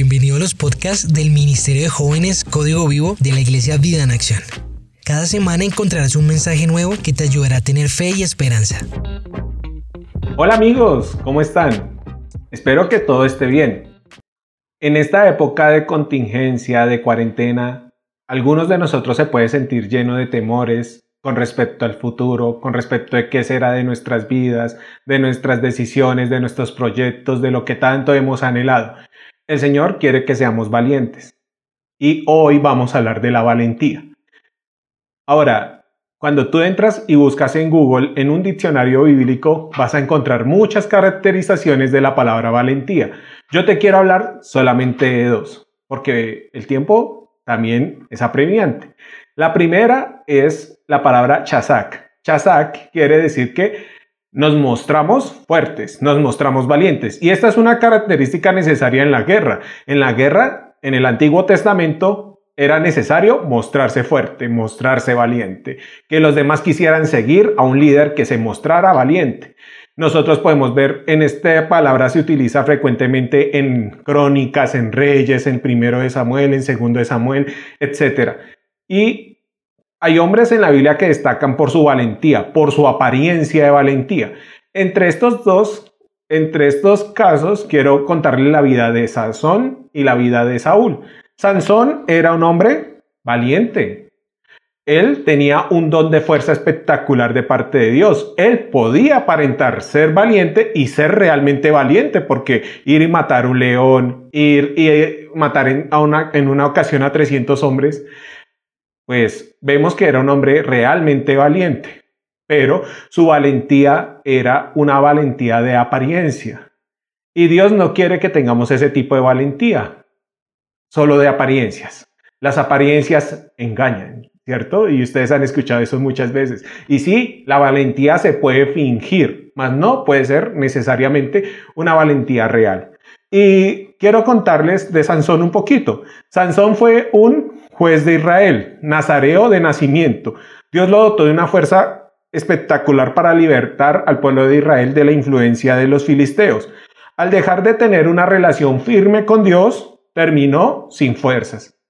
bienvenido a los podcasts del Ministerio de Jóvenes Código Vivo de la Iglesia Vida en Acción. Cada semana encontrarás un mensaje nuevo que te ayudará a tener fe y esperanza. Hola amigos, ¿cómo están? Espero que todo esté bien. En esta época de contingencia, de cuarentena, algunos de nosotros se puede sentir lleno de temores con respecto al futuro, con respecto de qué será de nuestras vidas, de nuestras decisiones, de nuestros proyectos, de lo que tanto hemos anhelado. El Señor quiere que seamos valientes. Y hoy vamos a hablar de la valentía. Ahora, cuando tú entras y buscas en Google, en un diccionario bíblico, vas a encontrar muchas caracterizaciones de la palabra valentía. Yo te quiero hablar solamente de dos, porque el tiempo también es apremiante. La primera es la palabra chazak. Chazak quiere decir que nos mostramos fuertes, nos mostramos valientes. Y esta es una característica necesaria en la guerra. En la guerra, en el Antiguo Testamento, era necesario mostrarse fuerte, mostrarse valiente, que los demás quisieran seguir a un líder que se mostrara valiente. Nosotros podemos ver en esta palabra se utiliza frecuentemente en crónicas, en reyes, en primero de Samuel, en segundo de Samuel, etc. Y hay hombres en la Biblia que destacan por su valentía, por su apariencia de valentía. Entre estos dos, entre estos casos, quiero contarle la vida de Sansón y la vida de Saúl. Sansón era un hombre valiente. Él tenía un don de fuerza espectacular de parte de Dios. Él podía aparentar ser valiente y ser realmente valiente, porque ir y matar un león, ir y matar en, una, en una ocasión a 300 hombres, pues vemos que era un hombre realmente valiente, pero su valentía era una valentía de apariencia. Y Dios no quiere que tengamos ese tipo de valentía, solo de apariencias. Las apariencias engañan, ¿cierto? Y ustedes han escuchado eso muchas veces. Y sí, la valentía se puede fingir, mas no puede ser necesariamente una valentía real. Y quiero contarles de Sansón un poquito. Sansón fue un juez de Israel, nazareo de nacimiento. Dios lo dotó de una fuerza espectacular para libertar al pueblo de Israel de la influencia de los filisteos. Al dejar de tener una relación firme con Dios, terminó sin fuerzas.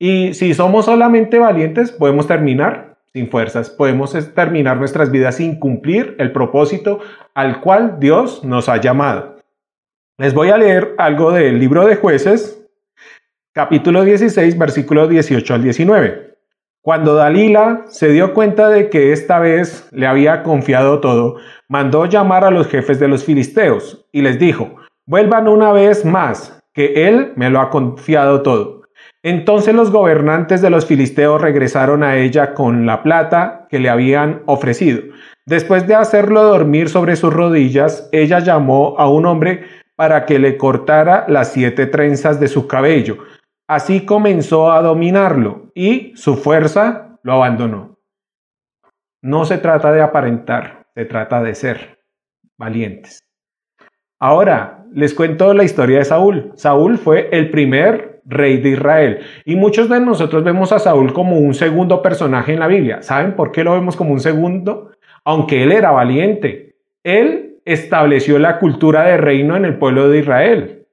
Y si somos solamente valientes, podemos terminar sin fuerzas, podemos terminar nuestras vidas sin cumplir el propósito al cual Dios nos ha llamado. Les voy a leer algo del libro de jueces, capítulo 16, versículos 18 al 19. Cuando Dalila se dio cuenta de que esta vez le había confiado todo, mandó llamar a los jefes de los filisteos y les dijo, vuelvan una vez más, que él me lo ha confiado todo. Entonces los gobernantes de los filisteos regresaron a ella con la plata que le habían ofrecido. Después de hacerlo dormir sobre sus rodillas, ella llamó a un hombre para que le cortara las siete trenzas de su cabello Así comenzó a dominarlo y su fuerza lo abandonó. No se trata de aparentar, se trata de ser valientes. Ahora, les cuento la historia de Saúl. Saúl fue el primer rey de Israel y muchos de nosotros vemos a Saúl como un segundo personaje en la Biblia. ¿Saben por qué lo vemos como un segundo? Aunque él era valiente. Él estableció la cultura de reino en el pueblo de Israel,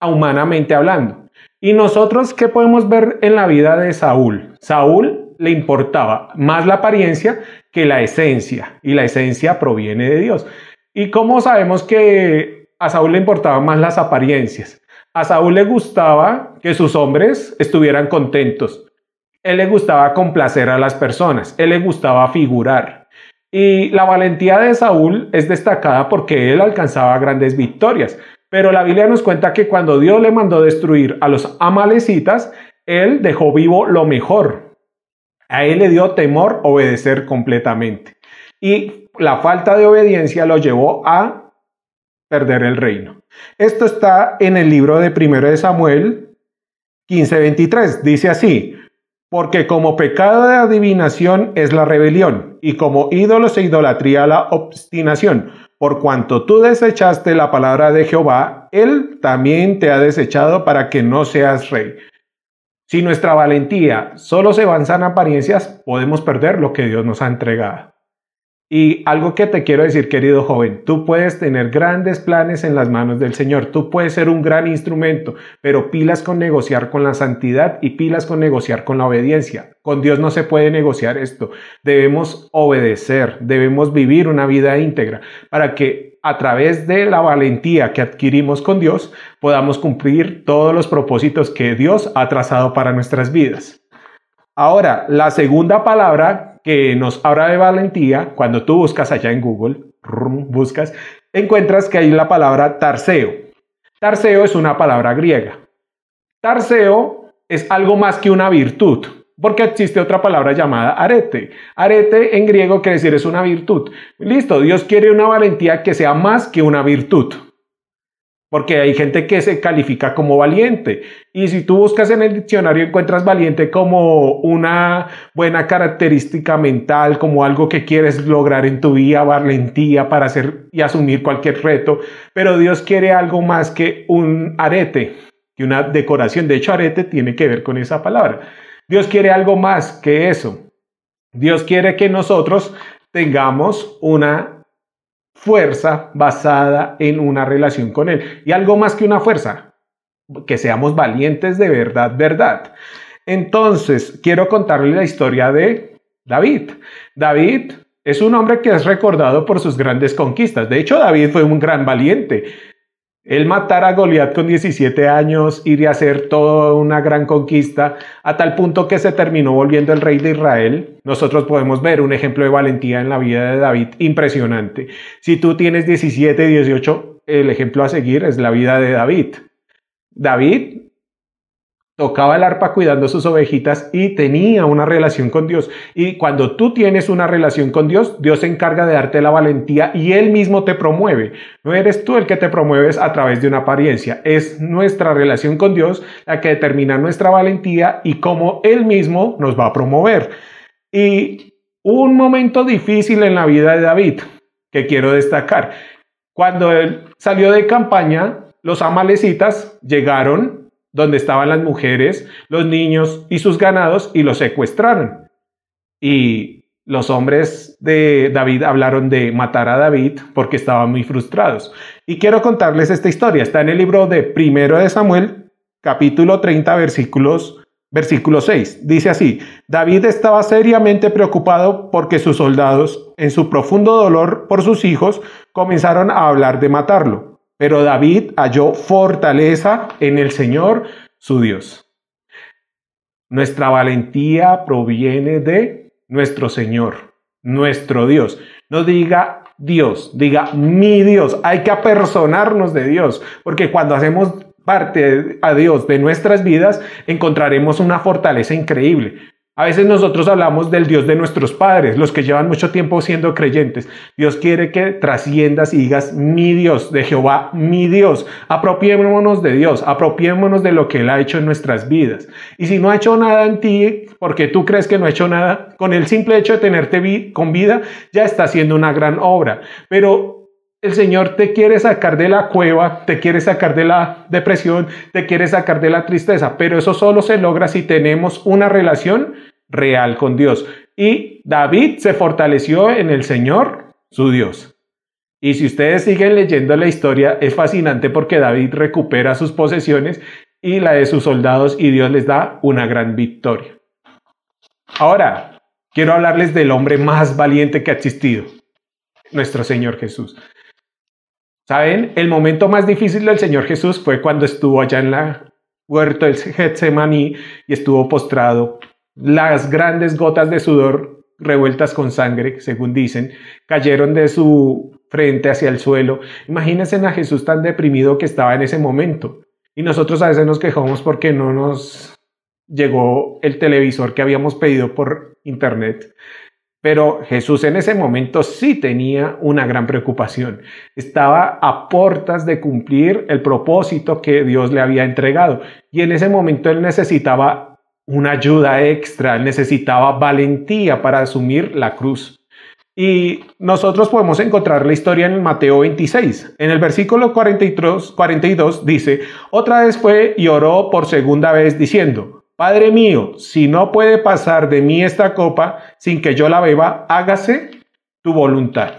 humanamente hablando. ¿Y nosotros qué podemos ver en la vida de Saúl? Saúl le importaba más la apariencia que la esencia, y la esencia proviene de Dios. ¿Y cómo sabemos que a Saúl le importaban más las apariencias? A Saúl le gustaba que sus hombres estuvieran contentos. Él le gustaba complacer a las personas. Él le gustaba figurar. Y la valentía de Saúl es destacada porque él alcanzaba grandes victorias. Pero la Biblia nos cuenta que cuando Dios le mandó destruir a los amalecitas, él dejó vivo lo mejor. A él le dio temor obedecer completamente. Y la falta de obediencia lo llevó a perder el reino. Esto está en el libro de 1 de Samuel 15:23. Dice así, porque como pecado de adivinación es la rebelión, y como ídolos e idolatría la obstinación por cuanto tú desechaste la palabra de Jehová, Él también te ha desechado para que no seas rey. Si nuestra valentía solo se avanza en apariencias, podemos perder lo que Dios nos ha entregado. Y algo que te quiero decir, querido joven, tú puedes tener grandes planes en las manos del Señor, tú puedes ser un gran instrumento, pero pilas con negociar con la santidad y pilas con negociar con la obediencia. Con Dios no se puede negociar esto. Debemos obedecer, debemos vivir una vida íntegra para que a través de la valentía que adquirimos con Dios podamos cumplir todos los propósitos que Dios ha trazado para nuestras vidas. Ahora, la segunda palabra que nos habla de valentía, cuando tú buscas allá en Google, buscas, encuentras que hay la palabra tarseo. Tarseo es una palabra griega. Tarseo es algo más que una virtud, porque existe otra palabra llamada arete. Arete en griego quiere decir es una virtud. Listo, Dios quiere una valentía que sea más que una virtud. Porque hay gente que se califica como valiente. Y si tú buscas en el diccionario encuentras valiente como una buena característica mental, como algo que quieres lograr en tu vida, valentía para hacer y asumir cualquier reto. Pero Dios quiere algo más que un arete, que una decoración. De hecho, arete tiene que ver con esa palabra. Dios quiere algo más que eso. Dios quiere que nosotros tengamos una fuerza basada en una relación con Él. Y algo más que una fuerza, que seamos valientes de verdad, verdad. Entonces, quiero contarle la historia de David. David es un hombre que es recordado por sus grandes conquistas. De hecho, David fue un gran valiente. El matar a Goliat con 17 años, y hacer toda una gran conquista, a tal punto que se terminó volviendo el rey de Israel. Nosotros podemos ver un ejemplo de valentía en la vida de David impresionante. Si tú tienes 17, 18, el ejemplo a seguir es la vida de David. David tocaba el arpa cuidando sus ovejitas y tenía una relación con Dios. Y cuando tú tienes una relación con Dios, Dios se encarga de darte la valentía y Él mismo te promueve. No eres tú el que te promueves a través de una apariencia, es nuestra relación con Dios la que determina nuestra valentía y cómo Él mismo nos va a promover. Y un momento difícil en la vida de David que quiero destacar. Cuando él salió de campaña, los amalecitas llegaron donde estaban las mujeres, los niños y sus ganados y los secuestraron. Y los hombres de David hablaron de matar a David porque estaban muy frustrados. Y quiero contarles esta historia. Está en el libro de Primero de Samuel, capítulo 30, versículos Versículo 6 dice así, David estaba seriamente preocupado porque sus soldados, en su profundo dolor por sus hijos, comenzaron a hablar de matarlo. Pero David halló fortaleza en el Señor, su Dios. Nuestra valentía proviene de nuestro Señor, nuestro Dios. No diga Dios, diga mi Dios. Hay que apersonarnos de Dios, porque cuando hacemos parte a Dios de nuestras vidas, encontraremos una fortaleza increíble. A veces nosotros hablamos del Dios de nuestros padres, los que llevan mucho tiempo siendo creyentes. Dios quiere que trasciendas y digas, mi Dios, de Jehová, mi Dios. Apropiémonos de Dios, apropiémonos de lo que Él ha hecho en nuestras vidas. Y si no ha hecho nada en ti, porque tú crees que no ha hecho nada, con el simple hecho de tenerte con vida, ya está haciendo una gran obra. Pero el Señor te quiere sacar de la cueva, te quiere sacar de la depresión, te quiere sacar de la tristeza, pero eso solo se logra si tenemos una relación real con Dios. Y David se fortaleció en el Señor, su Dios. Y si ustedes siguen leyendo la historia, es fascinante porque David recupera sus posesiones y la de sus soldados y Dios les da una gran victoria. Ahora, quiero hablarles del hombre más valiente que ha existido, nuestro Señor Jesús. ¿Saben? El momento más difícil del Señor Jesús fue cuando estuvo allá en la huerta del Getsemaní y estuvo postrado. Las grandes gotas de sudor revueltas con sangre, según dicen, cayeron de su frente hacia el suelo. Imagínense a Jesús tan deprimido que estaba en ese momento. Y nosotros a veces nos quejamos porque no nos llegó el televisor que habíamos pedido por internet. Pero Jesús en ese momento sí tenía una gran preocupación. Estaba a puertas de cumplir el propósito que Dios le había entregado. Y en ese momento él necesitaba una ayuda extra, necesitaba valentía para asumir la cruz. Y nosotros podemos encontrar la historia en Mateo 26. En el versículo 43, 42 dice, otra vez fue y oró por segunda vez diciendo, Padre mío, si no puede pasar de mí esta copa sin que yo la beba, hágase tu voluntad.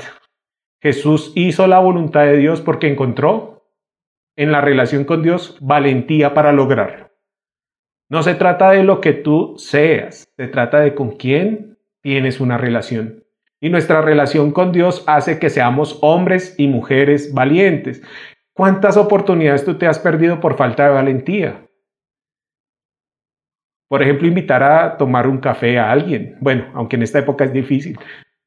Jesús hizo la voluntad de Dios porque encontró en la relación con Dios valentía para lograrlo. No se trata de lo que tú seas, se trata de con quién tienes una relación. Y nuestra relación con Dios hace que seamos hombres y mujeres valientes. ¿Cuántas oportunidades tú te has perdido por falta de valentía? Por ejemplo, invitar a tomar un café a alguien. Bueno, aunque en esta época es difícil.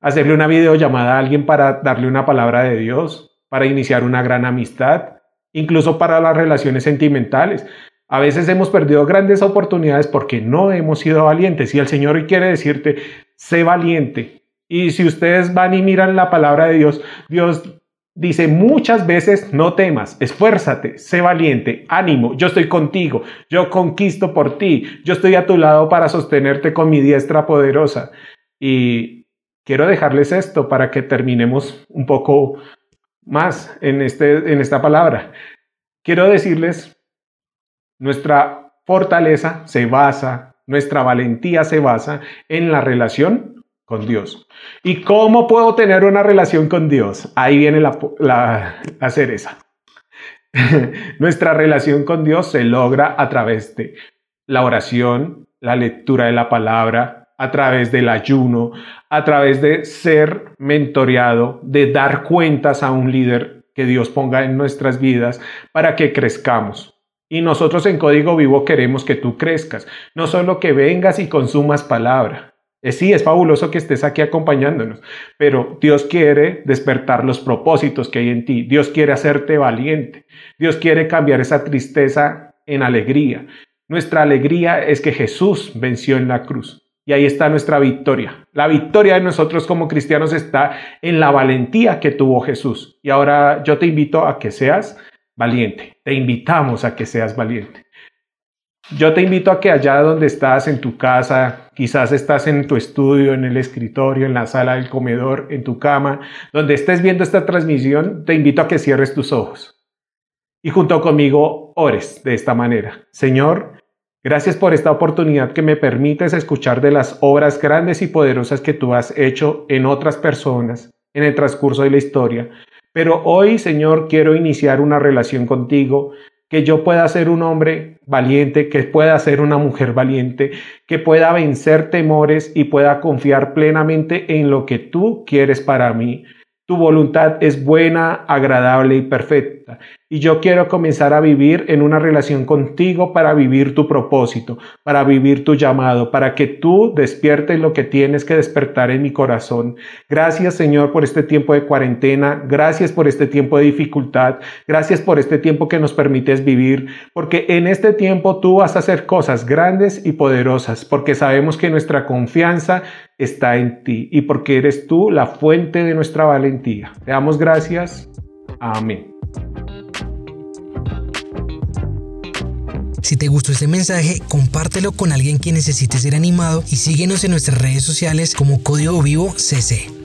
Hacerle una videollamada a alguien para darle una palabra de Dios, para iniciar una gran amistad, incluso para las relaciones sentimentales. A veces hemos perdido grandes oportunidades porque no hemos sido valientes y el Señor hoy quiere decirte, sé valiente. Y si ustedes van y miran la palabra de Dios, Dios dice muchas veces, no temas, esfuérzate, sé valiente, ánimo, yo estoy contigo, yo conquisto por ti, yo estoy a tu lado para sostenerte con mi diestra poderosa. Y quiero dejarles esto para que terminemos un poco más en, este, en esta palabra. Quiero decirles, nuestra fortaleza se basa, nuestra valentía se basa en la relación con Dios. ¿Y cómo puedo tener una relación con Dios? Ahí viene la, cereza. Nuestra relación con Dios se logra a través de la oración, la lectura de la palabra, a través del ayuno, a través de ser mentoreado, de dar cuentas a un líder que Dios ponga en nuestras vidas para que crezcamos. Y nosotros en Código Vivo queremos que tú crezcas, no solo que vengas y consumas palabra, sí, es fabuloso que estés aquí acompañándonos, pero Dios quiere despertar los propósitos que hay en ti. Dios quiere hacerte valiente. Dios quiere cambiar esa tristeza en alegría. Nuestra alegría es que Jesús venció en la cruz. Y ahí está nuestra victoria. La victoria de nosotros como cristianos está en la valentía que tuvo Jesús. Y ahora yo te invito a que seas valiente. Te invitamos a que seas valiente. Yo te invito a que allá donde estás, en tu casa, quizás estás en tu estudio, en el escritorio, en la sala del comedor, en tu cama, donde estés viendo esta transmisión, te invito a que cierres tus ojos. Y junto conmigo ores de esta manera. Señor, gracias por esta oportunidad que me permites escuchar de las obras grandes y poderosas que tú has hecho en otras personas en el transcurso de la historia. Pero hoy, Señor, quiero iniciar una relación contigo que yo pueda ser un hombre valiente, que pueda ser una mujer valiente, que pueda vencer temores y pueda confiar plenamente en lo que tú quieres para mí. Tu voluntad es buena, agradable y perfecta. Y yo quiero comenzar a vivir en una relación contigo para vivir tu propósito, para vivir tu llamado, para que tú despiertes lo que tienes que despertar en mi corazón. Gracias Señor por este tiempo de cuarentena, gracias por este tiempo de dificultad, gracias por este tiempo que nos permites vivir, porque en este tiempo tú vas a hacer cosas grandes y poderosas, porque sabemos que nuestra confianza está en ti y porque eres tú la fuente de nuestra valentía. Te damos gracias. Amén. Si te gustó este mensaje, compártelo con alguien que necesite ser animado y síguenos en nuestras redes sociales como Código Vivo CC.